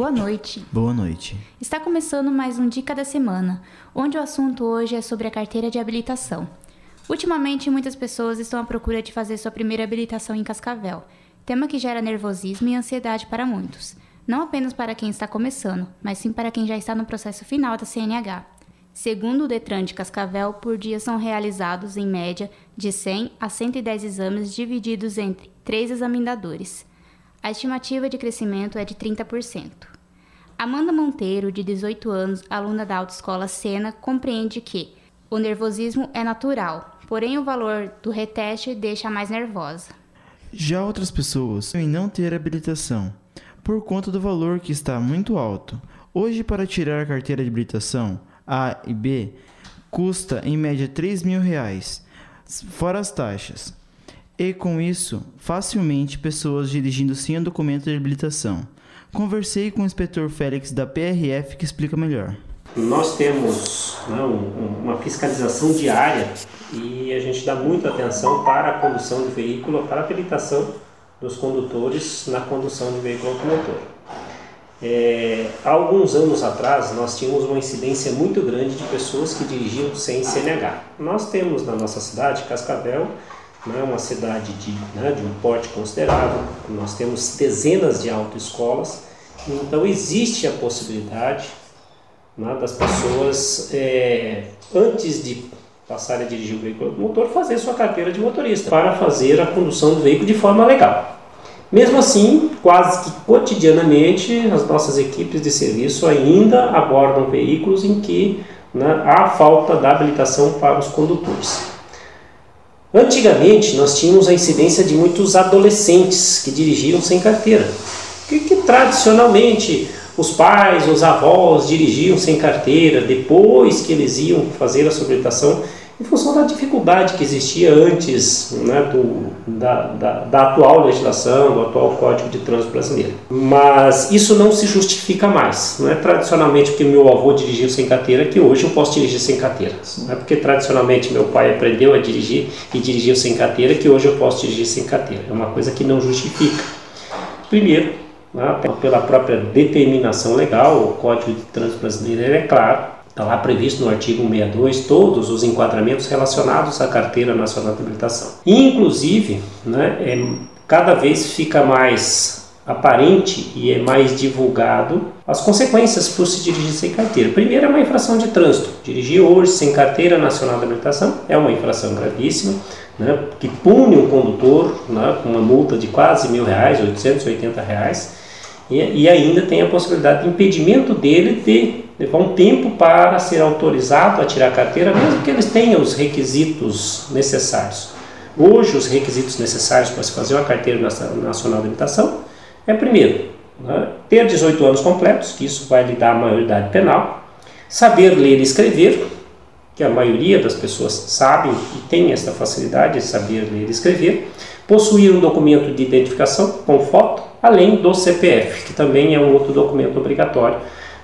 Boa noite. Boa noite. Está começando mais um Dica da Semana, onde o assunto hoje é sobre a carteira de habilitação. Ultimamente, muitas pessoas estão à procura de fazer sua primeira habilitação em Cascavel, tema que gera nervosismo e ansiedade para muitos, não apenas para quem está começando, mas sim para quem já está no processo final da CNH. Segundo o Detran de Cascavel, por dia são realizados, em média, de 100 a 110 exames divididos entre três examinadores. A estimativa de crescimento é de 30%. Amanda Monteiro, de 18 anos, aluna da autoescola Sena, compreende que o nervosismo é natural, porém o valor do reteste deixa mais nervosa. Já outras pessoas em não ter habilitação, por conta do valor que está muito alto. Hoje, para tirar a carteira de habilitação, a e B custa em média 3 mil reais, fora as taxas. E com isso, facilmente pessoas dirigindo sem o documento de habilitação. Conversei com o inspetor Félix da PRF que explica melhor. Nós temos né, um, uma fiscalização diária e a gente dá muita atenção para a condução de veículo, para a habilitação dos condutores na condução de veículo automotor. É, há alguns anos atrás, nós tínhamos uma incidência muito grande de pessoas que dirigiam sem CNH. Nós temos na nossa cidade, Cascavel, né, uma cidade de, né, de um porte considerável, nós temos dezenas de autoescolas, então existe a possibilidade né, das pessoas, é, antes de passarem a dirigir o veículo motor, fazer sua carteira de motorista para fazer a condução do veículo de forma legal. Mesmo assim, quase que cotidianamente, as nossas equipes de serviço ainda abordam veículos em que né, há falta da habilitação para os condutores. Antigamente, nós tínhamos a incidência de muitos adolescentes que dirigiam sem carteira, que, que tradicionalmente os pais, os avós dirigiam sem carteira, depois que eles iam fazer a sua habilitação, em função da dificuldade que existia antes né, do, da, da, da, atual legislação, do atual Código de Trânsito Brasileiro. Mas isso não se justifica mais. Não é tradicionalmente porque meu avô dirigiu sem carteira que hoje eu posso dirigir sem carteira. Não é porque tradicionalmente meu pai aprendeu a dirigir e dirigiu sem carteira que hoje eu posso dirigir sem carteira. É uma coisa que não justifica. Primeiro, né, pela própria determinação legal, o Código de Trânsito Brasileiro é claro Está lá previsto no artigo 162 todos os enquadramentos relacionados à Carteira Nacional de Habilitação. Inclusive, né, é, cada vez fica mais aparente e é mais divulgado as consequências por se dirigir sem carteira. Primeiro é uma infração de trânsito. Dirigir hoje sem carteira nacional de habilitação é uma infração gravíssima, né, que pune o condutor né, com uma multa de quase mil reais, 880 reais, e, e ainda tem a possibilidade de impedimento dele de levar um tempo para ser autorizado a tirar a carteira, mesmo que eles tenham os requisitos necessários. Hoje, os requisitos necessários para se fazer uma carteira nacional de habilitação é, primeiro, né, ter 18 anos completos, que isso vai lhe dar a maioridade penal, saber ler e escrever, que a maioria das pessoas sabem e tem essa facilidade de saber ler e escrever, possuir um documento de identificação com foto, além do CPF, que também é um outro documento obrigatório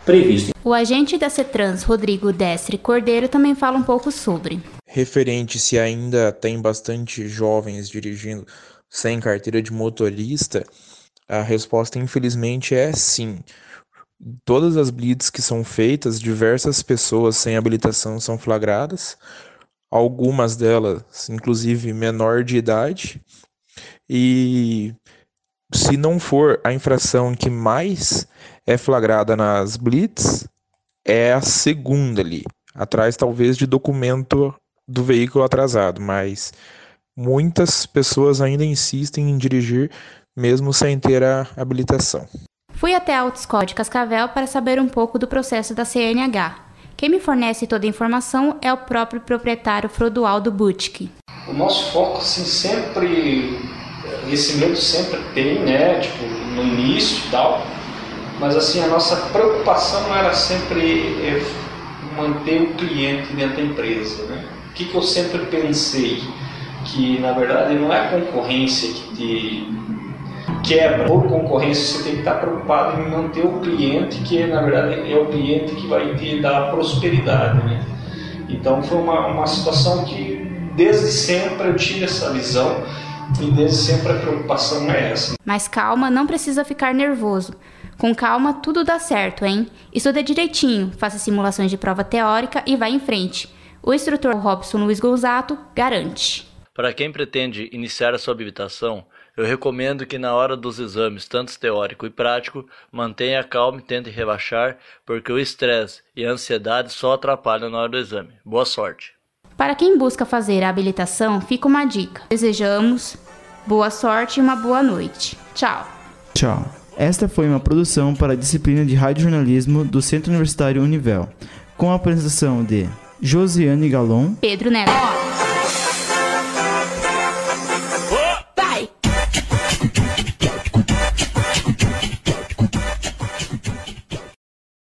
previsto. O agente da CETRANS, Rodrigo Destre Cordeiro, também fala um pouco sobre. Referente se ainda tem bastante jovens dirigindo sem carteira de motorista, a resposta infelizmente é sim. Todas as blitz que são feitas, diversas pessoas sem habilitação são flagradas, algumas delas, inclusive menor de idade, e se não for a infração que mais é flagrada nas blitz, é a segunda ali, atrás talvez de documento do veículo atrasado, mas muitas pessoas ainda insistem em dirigir mesmo sem ter a habilitação. Fui até a Autoescola de Cascavel para saber um pouco do processo da CNH. Quem me fornece toda a informação é o próprio proprietário Frodoaldo Butke. O nosso foco assim, sempre esse medo sempre tem, né? Tipo, no início e tal. Mas assim, a nossa preocupação era sempre é, manter o cliente dentro da empresa, né? O que, que eu sempre pensei? Que na verdade não é a concorrência que te quebra. Por concorrência, você tem que estar preocupado em manter o cliente, que na verdade é o cliente que vai te dar prosperidade, né? Então foi uma, uma situação que desde sempre eu tive essa visão e desde sempre a preocupação é essa. Mas calma, não precisa ficar nervoso. Com calma, tudo dá certo, hein? Estuda direitinho, faça simulações de prova teórica e vá em frente. O instrutor Robson Luiz Gonzato garante. Para quem pretende iniciar a sua habilitação, eu recomendo que na hora dos exames, tanto teórico e prático, mantenha calma e tente relaxar, porque o estresse e a ansiedade só atrapalham na hora do exame. Boa sorte! Para quem busca fazer a habilitação, fica uma dica. Desejamos boa sorte e uma boa noite. Tchau! Tchau! Esta foi uma produção para a disciplina de Radiojornalismo do Centro Universitário Univel, com a apresentação de Josiane Galon, Pedro Neto.